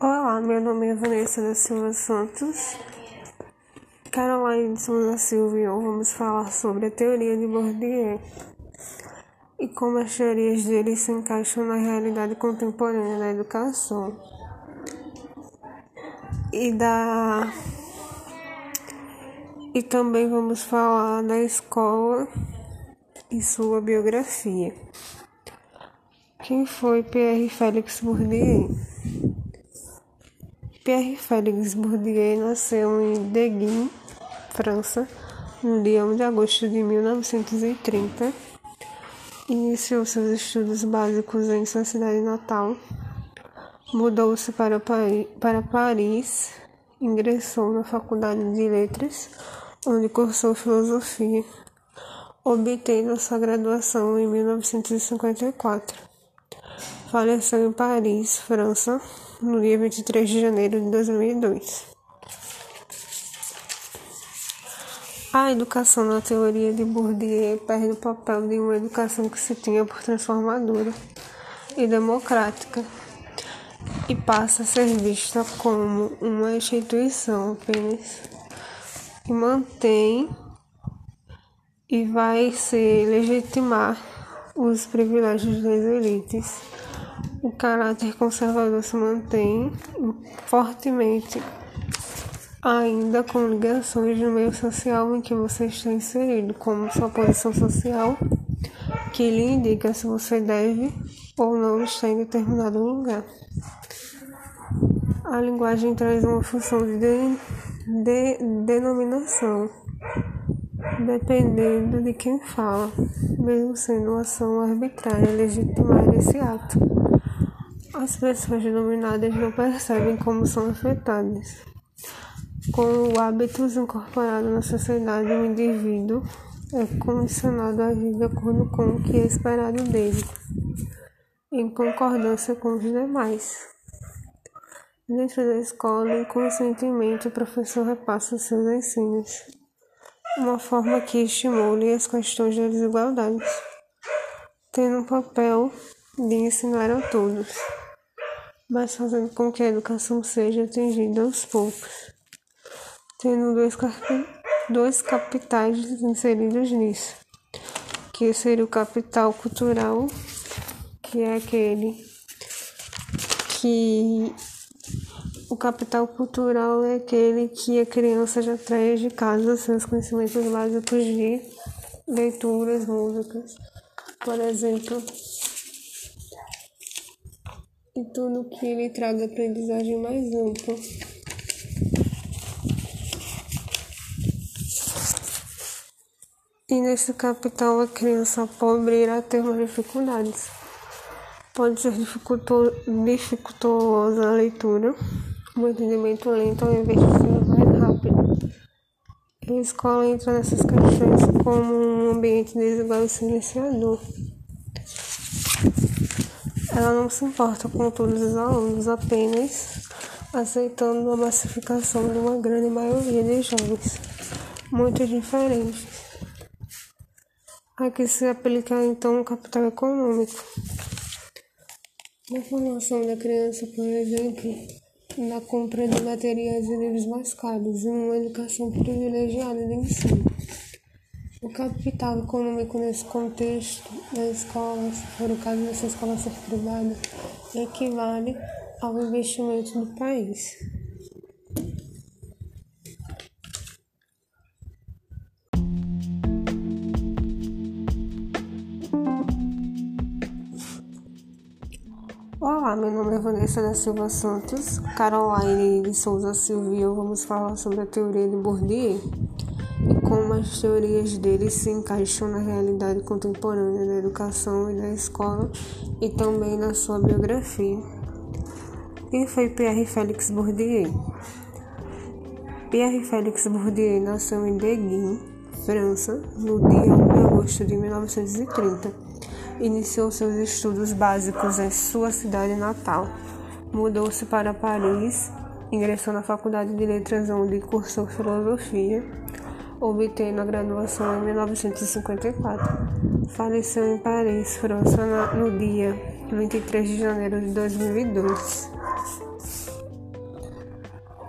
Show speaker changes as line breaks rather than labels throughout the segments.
Olá, meu nome é Vanessa da Silva Santos. Caroline de Souza Silva e eu vamos falar sobre a teoria de Bourdieu e como as teorias dele se encaixam na realidade contemporânea da educação e da e também vamos falar da escola e sua biografia. Quem foi Pierre Félix Bourdieu? Pierre Félix Bourdieu nasceu em Deguin, França, no dia 1 de agosto de 1930. Iniciou seus estudos básicos em sua cidade natal. Mudou-se para, para Paris, ingressou na Faculdade de Letras, onde cursou filosofia, obtendo sua graduação em 1954. Faleceu em Paris, França, no dia 23 de janeiro de 2002. A educação na teoria de Bourdieu perde o papel de uma educação que se tinha por transformadora e democrática e passa a ser vista como uma instituição apenas que mantém e vai se legitimar os privilégios das elites o caráter conservador se mantém fortemente, ainda com ligações no meio social em que você está inserido, como sua posição social, que lhe indica se você deve ou não estar em determinado lugar. A linguagem traz uma função de, de, de denominação, dependendo de quem fala, mesmo sendo uma ação arbitrária legitimar esse ato. As pessoas denominadas não percebem como são afetadas. Com hábitos incorporados na sociedade, o indivíduo é condicionado a agir de acordo com o que é esperado dele, em concordância com os demais. Dentro da escola, inconscientemente, o professor repassa seus ensinos, uma forma que estimule as questões da desigualdade, tendo um papel de ensinar a todos mas fazendo com que a educação seja atingida aos poucos, tendo dois, dois capitais inseridos nisso, que seria o capital cultural, que é aquele que o capital cultural é aquele que a criança já traz de casa seus conhecimentos básicos de leituras, músicas, por exemplo, e tudo que lhe traga aprendizagem mais ampla. E nesse capital a criança pobre irá ter mais dificuldades. Pode ser dificultosa a leitura, o entendimento lento ao invés de ser mais rápido. A escola entra nessas questões como um ambiente desigual e silenciador. Ela não se importa com todos os alunos, apenas aceitando a massificação de uma grande maioria de jovens, muito diferentes. Aqui se aplica então o capital econômico. Na formação da criança, por exemplo, na compra de materiais e livros mais caros e uma educação privilegiada de ensino. O capital econômico nesse contexto da escola, se for o caso dessa escola ser privada, equivale ao investimento do país. Olá, meu nome é Vanessa da Silva Santos, Caroline de Souza Silva eu vamos falar sobre a teoria de Bourdieu como as teorias dele se encaixam na realidade contemporânea da educação e da escola e também na sua biografia. Quem foi Pierre Félix Bourdieu? Pierre Félix Bourdieu nasceu em Deguin, França, no dia 1 de agosto de 1930. Iniciou seus estudos básicos em sua cidade natal. Mudou-se para Paris, ingressou na Faculdade de Letras, onde cursou filosofia obtendo a graduação em 1954. Faleceu em Paris, França, no dia 23 de janeiro de 2002.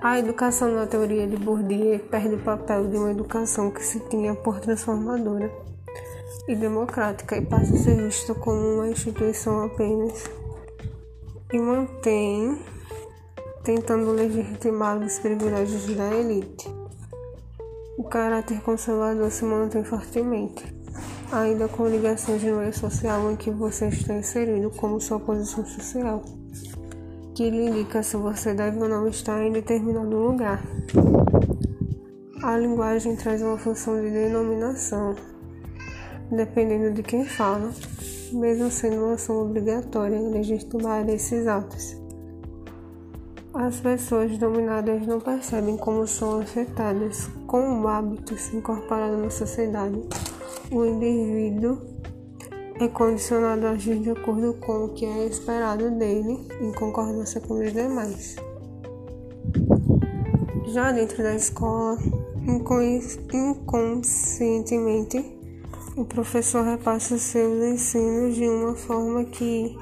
A educação na teoria de Bourdieu perde o papel de uma educação que se tinha por transformadora e democrática e passa a ser vista como uma instituição apenas e mantém tentando legitimar os privilégios da elite. O caráter conservador se mantém fortemente, ainda com ligações no meio social em que você está inserido como sua posição social que lhe indica se você deve ou não estar em determinado lugar. A linguagem traz uma função de denominação, dependendo de quem fala, mesmo sendo uma ação obrigatória legitimar esses atos. As pessoas dominadas não percebem como são afetadas com o hábito se incorporado na sociedade. O indivíduo é condicionado a agir de acordo com o que é esperado dele, em concordância com os demais. Já dentro da escola, inconscientemente, o professor repassa seus ensinos de uma forma que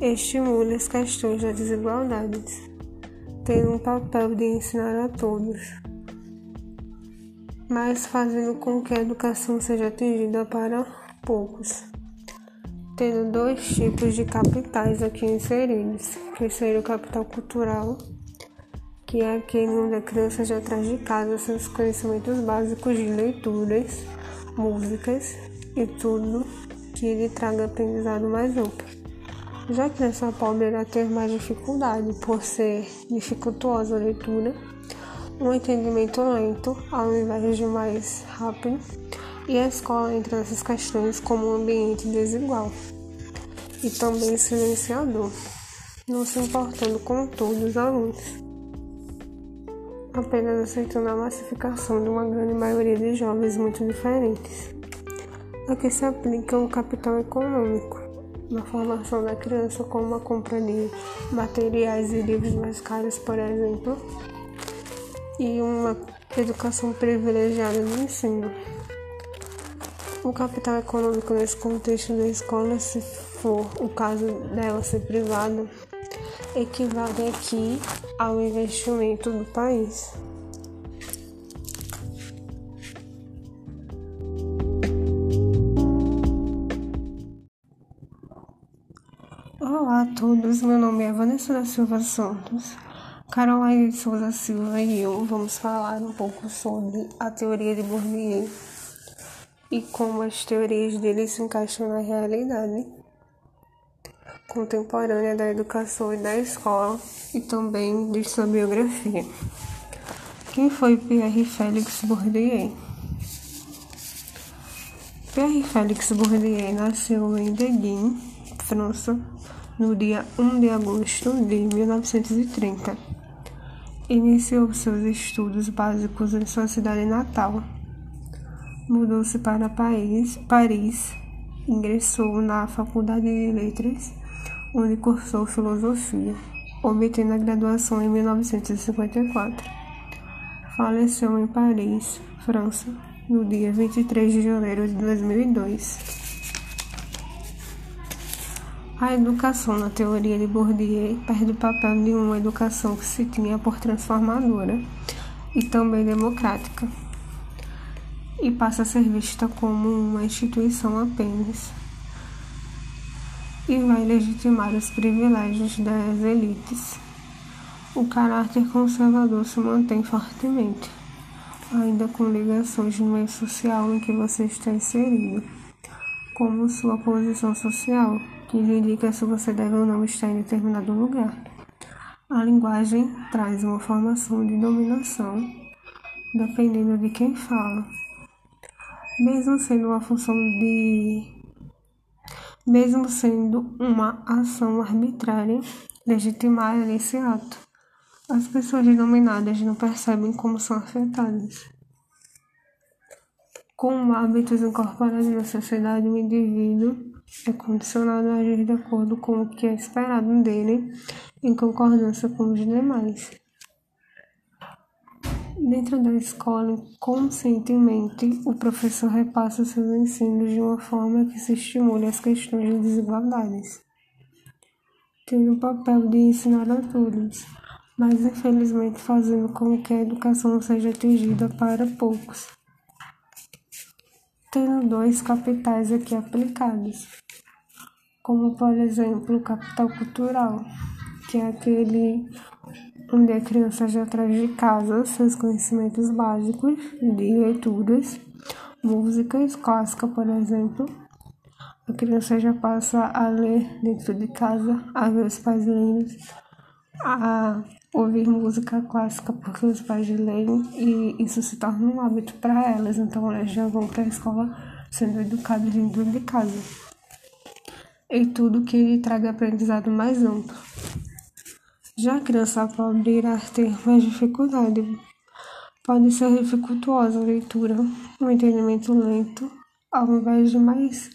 estimule as questões das desigualdades, tendo um papel de ensinar a todos, mas fazendo com que a educação seja atingida para poucos tendo dois tipos de capitais aqui inseridos, que seria o capital cultural, que é aquele onde a criança já traz de casa seus conhecimentos básicos de leituras, músicas e tudo que lhe traga aprendizado mais amplo. Já que nessa pobre irá ter mais dificuldade por ser dificultuosa a leitura, um entendimento lento ao invés de mais rápido e a escola entra nessas questões como um ambiente desigual e também silenciador, não se importando com todos os alunos, apenas aceitando a massificação de uma grande maioria de jovens muito diferentes. Aqui se aplica o capital econômico na formação da criança, como a compra de materiais e livros mais caros, por exemplo, e uma educação privilegiada no ensino. O capital econômico nesse contexto da escola, se for o caso dela ser privada, equivale aqui ao investimento do país. Todos, meu nome é Vanessa da Silva Santos. Caroline Souza Silva e eu vamos falar um pouco sobre a teoria de Bourdieu e como as teorias dele se encaixam na realidade contemporânea da educação e da escola e também de sua biografia. Quem foi Pierre Félix Bourdieu? Pierre Félix Bourdieu nasceu em Deguin, França, no dia 1 de agosto de 1930. Iniciou seus estudos básicos em sua cidade natal mudou-se para Paris, Paris, ingressou na Faculdade de Letras, onde cursou filosofia, obtendo a graduação em 1954. Faleceu em Paris, França, no dia 23 de janeiro de 2002. A educação na teoria de Bourdieu perde o papel de uma educação que se tinha por transformadora e também democrática e passa a ser vista como uma instituição apenas e vai legitimar os privilégios das elites. O caráter conservador se mantém fortemente, ainda com ligações no meio social em que você está inserido, como sua posição social, que indica se você deve ou não estar em determinado lugar. A linguagem traz uma formação de dominação, dependendo de quem fala mesmo sendo uma função de. mesmo sendo uma ação arbitrária, legitimar esse ato. As pessoas denominadas não percebem como são afetadas. Com hábitos incorporados na sociedade, o indivíduo é condicionado a agir de acordo com o que é esperado dele, em concordância com os demais. Dentro da escola, conscientemente, o professor repassa seus ensinos de uma forma que se estimule as questões de desigualdades, tendo o papel de ensinar a todos, mas infelizmente fazendo com que a educação seja atingida para poucos. Tendo dois capitais aqui aplicados, como por exemplo o capital cultural, que é aquele onde a criança já traz de casa seus conhecimentos básicos de leituras, músicas clássica, por exemplo. A criança já passa a ler dentro de casa, a ver os pais lendo, a ouvir música clássica porque os pais leem e isso se torna um hábito para elas, então elas já vão para a escola sendo educadas dentro de casa. E tudo que traga aprendizado mais amplo. Já a criança pobre irá ter mais dificuldade. Pode ser dificultuosa a leitura, o entendimento lento, ao invés de mais.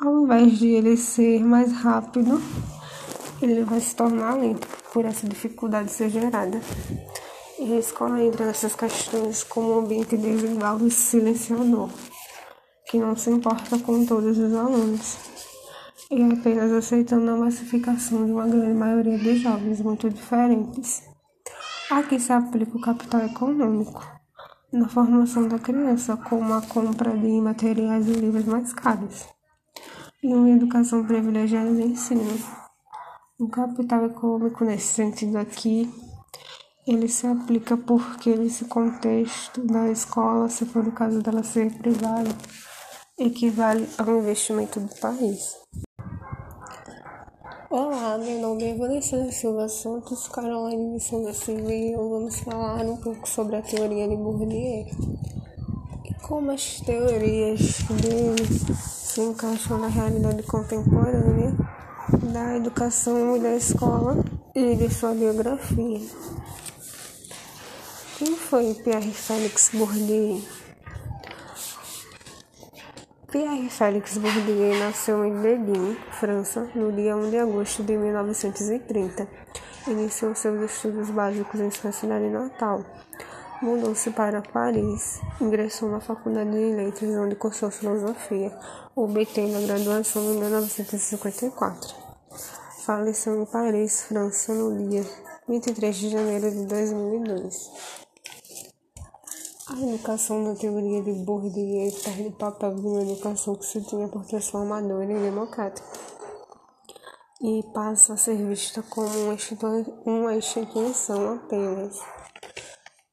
Ao invés de ele ser mais rápido, ele vai se tornar lento por essa dificuldade ser gerada. E a escola entra nessas questões como um ambiente desigual e silenciador, que não se importa com todos os alunos e apenas aceitando a massificação de uma grande maioria de jovens muito diferentes. Aqui se aplica o capital econômico na formação da criança, como a compra de materiais e livros mais caros, e uma educação privilegiada de ensino. O capital econômico, nesse sentido aqui, ele se aplica porque nesse contexto da escola, se for o caso dela ser privada, equivale ao investimento do país. Olá, meu nome é Vanessa Silva Santos, Caroline Silva e eu vamos falar um pouco sobre a teoria de Bourdieu. E como as teorias dele se encaixam na realidade contemporânea da educação e da escola e de sua biografia. Quem foi Pierre Félix Bourdieu? Pierre Félix Bourdieu nasceu em Berlim, França, no dia 1 de agosto de 1930. Iniciou seus estudos básicos em sua cidade natal. Mudou-se para Paris, ingressou na Faculdade de Letras, onde cursou filosofia, obtendo a graduação em 1954. Faleceu em Paris, França, no dia 23 de janeiro de 2002. A educação na teoria de Bourdieu perde o papel de uma educação que se tinha por transformadora e democrática e passa a ser vista como uma, uma instituição apenas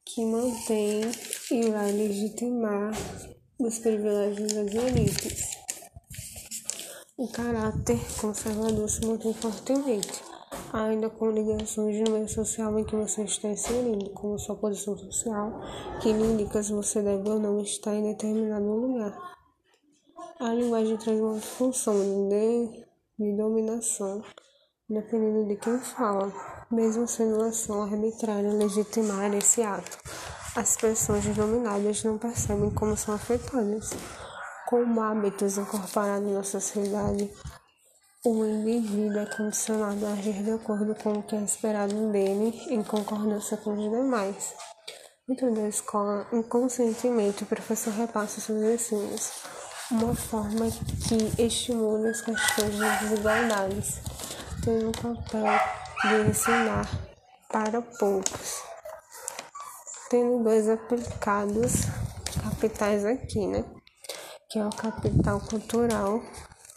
que mantém e vai legitimar os privilégios das elites. O caráter conservador se mantém fortemente ainda com ligações de meio social em que você está inserindo, como sua posição social, que lhe indica se você deve ou não estar em determinado lugar. A linguagem traz uma função de, de dominação, dependendo de quem fala, mesmo sendo uma ação arbitrária legitimar esse ato. As pessoas dominadas não percebem como são afetadas. Como hábitos incorporados na sociedade, o indivíduo é condicionado a agir de acordo com o que é esperado dele, em concordância com os demais. Dentro da escola, inconscientemente, o professor repassa seus ensinos, uma forma que estimula as questões de desigualdades, tendo o papel de ensinar para poucos. Tendo dois aplicados capitais aqui, né? Que é o capital cultural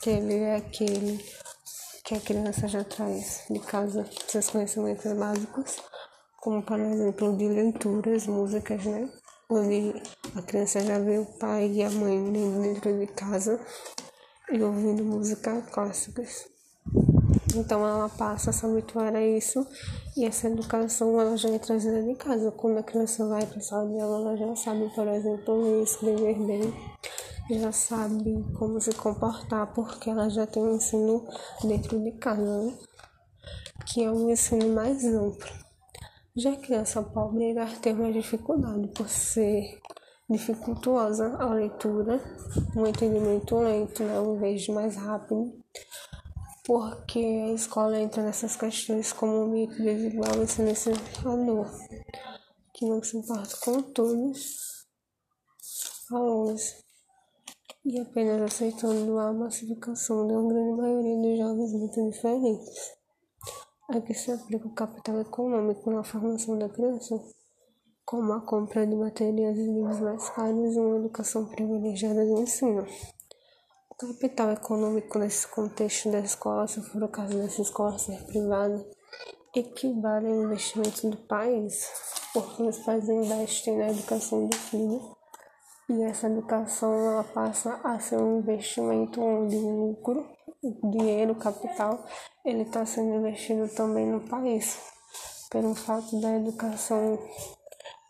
que ele é aquele que a criança já traz de casa seus conhecimentos básicos, como por exemplo de leituras, músicas, né? Onde a criança já vê o pai e a mãe dentro de casa e ouvindo músicas clássicas. Então ela passa a se habituar a isso e essa educação ela já é trazida de casa. Quando a criança vai para a sala de aula, ela já sabe, por exemplo, ler, escrever bem já sabe como se comportar porque ela já tem um ensino dentro de casa, né? que é um ensino mais amplo. Já a criança pobre irá ter mais dificuldade por ser dificultuosa a leitura, um entendimento lento, né, invés de mais rápido, porque a escola entra nessas questões como um mito desigual e silenciador, que não se importa com todos os alunos e apenas aceitando a massificação de uma grande maioria dos jovens muito diferentes. Aqui se aplica o capital econômico na formação da criança, como a compra de materiais e livros mais caros e uma educação privilegiada de ensino. O capital econômico nesse contexto da escola, se for o caso dessa escola ser privada, equivale ao investimento do país, porque os pais investem na educação do filho e essa educação ela passa a ser um investimento onde o lucro, o dinheiro, o capital, ele está sendo investido também no país, pelo fato da educação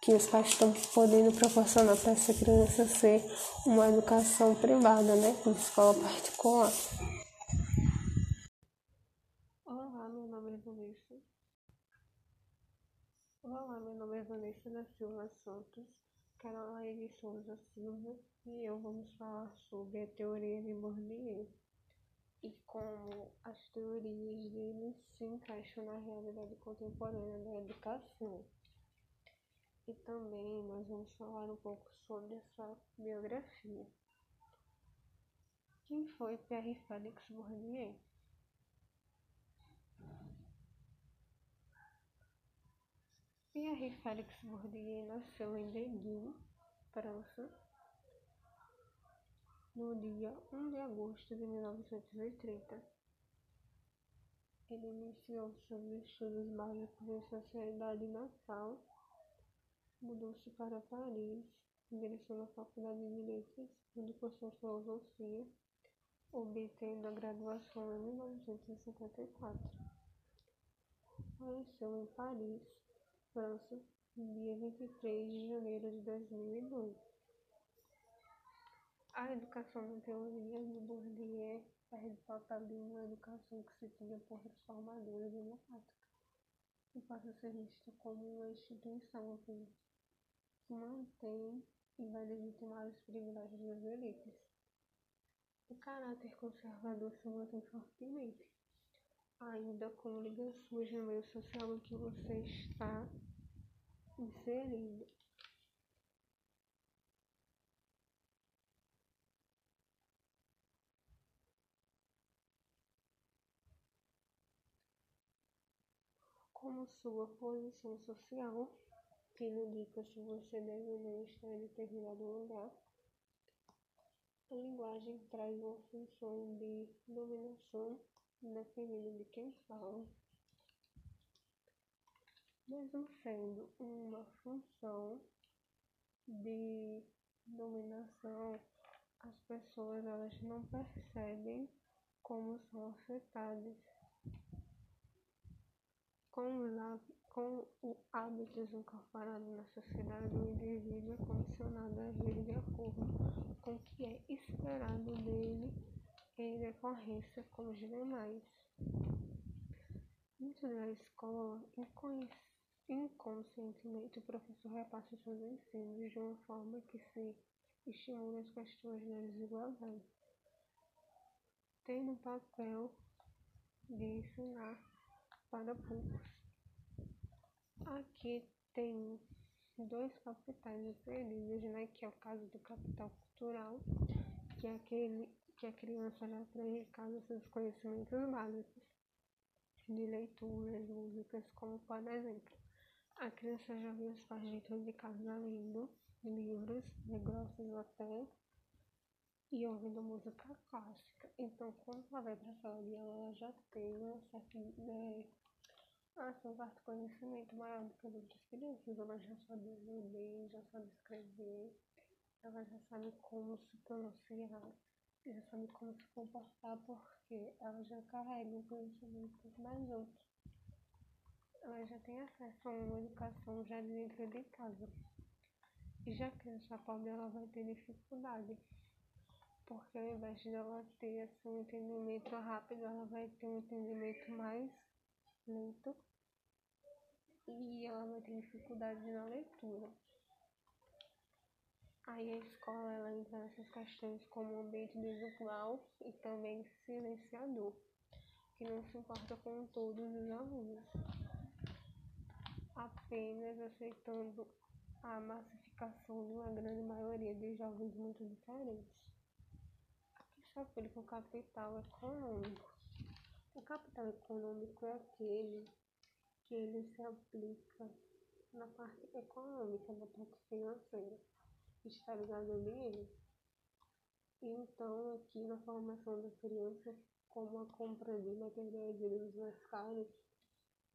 que os pais estão podendo proporcionar para essa criança ser uma educação privada, né, com escola particular.
Olá, meu nome é Vanessa. Olá, meu nome é da Silva Santos, Caroline Souza Silva, e eu vamos falar sobre a teoria de Bourdieu e como as teorias dele se encaixam na realidade contemporânea da educação. E também nós vamos falar um pouco sobre a sua biografia. Quem foi Pierre Félix Bourdieu? Pierre Félix Bourdieu nasceu em Beguine, França, no dia 1 de agosto de 1930. Ele iniciou seus estudos básicos em sociedade natal, mudou-se para Paris, ingressou na Faculdade de Letras, onde cursou filosofia, obtendo a graduação em 1954. Faleceu em Paris, França, dia 23 de janeiro de 2002. A educação na teoria de Bourdieu perde papel de uma educação que se tinha por transformadora e democrática e passa a ser vista como uma instituição que mantém e vai legitimar os privilégios das elites. O caráter conservador se mantém fortemente ainda com ligações no meio social em que você está inserido. Como sua posição social, que indica se você deve ou não estar em determinado lugar, a linguagem traz uma função de dominação dependendo de quem fala, mesmo sendo uma função de dominação, as pessoas elas não percebem como são afetadas. Com os, com o hábitos incorporados na sociedade, o indivíduo é condicionado a agir de acordo com o que é esperado dele em decorrência com os demais. Dentro da escola, inconscientemente o professor repassa seus ensinos de uma forma que se estimula as questões da desigualdade, tendo o papel de ensinar para poucos. Aqui tem dois capitais referidos, né, que é o caso do capital cultural, que é aquele que a criança já traz em casa seus conhecimentos básicos de leituras, músicas, como por exemplo, a criança já viu os pais de casa lendo livros, negócios até, e ouvindo música clássica. Então, quando ela vai para a sala de aula, ela já tem uma certa assim, um certo conhecimento maior do que as outras crianças. Ela já sabe ler, já sabe escrever, ela já sabe como se pronunciar já sabe como se comportar porque ela já carrega um conhecimento mais outro. Ela já tem acesso a uma educação já dentro de casa. E já que essa pobre ela vai ter dificuldade, porque ao invés de ela ter assim, um entendimento rápido, ela vai ter um entendimento mais lento e ela vai ter dificuldade na leitura. Aí a escola ela entra nessas questões como ambiente desigual e também silenciador, que não se importa com todos os alunos, apenas aceitando a massificação de uma grande maioria de jovens muito diferentes. Aqui se aplica o capital econômico, O capital econômico é aquele que ele se aplica na parte econômica, na parte financeira. Está ligado? Então, aqui na formação da criança, como a compra de materiais de livros mais caros,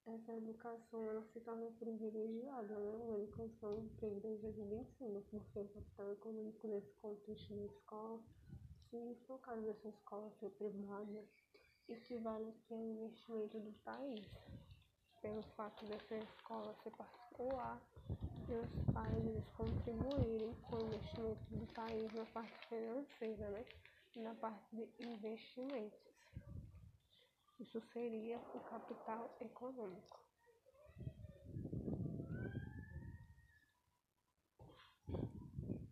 essa educação ela se torna privilegiada, né? Uma educação privilegiada de ensino, porque o capital econômico nesse contexto da escola, se for o caso dessa escola ser privada, equivale aqui ao investimento do país. Pelo fato dessa escola ser particular e os pais eles contribuírem com o investimento do país na parte financeira, né? Na parte de investimentos. Isso seria o capital econômico.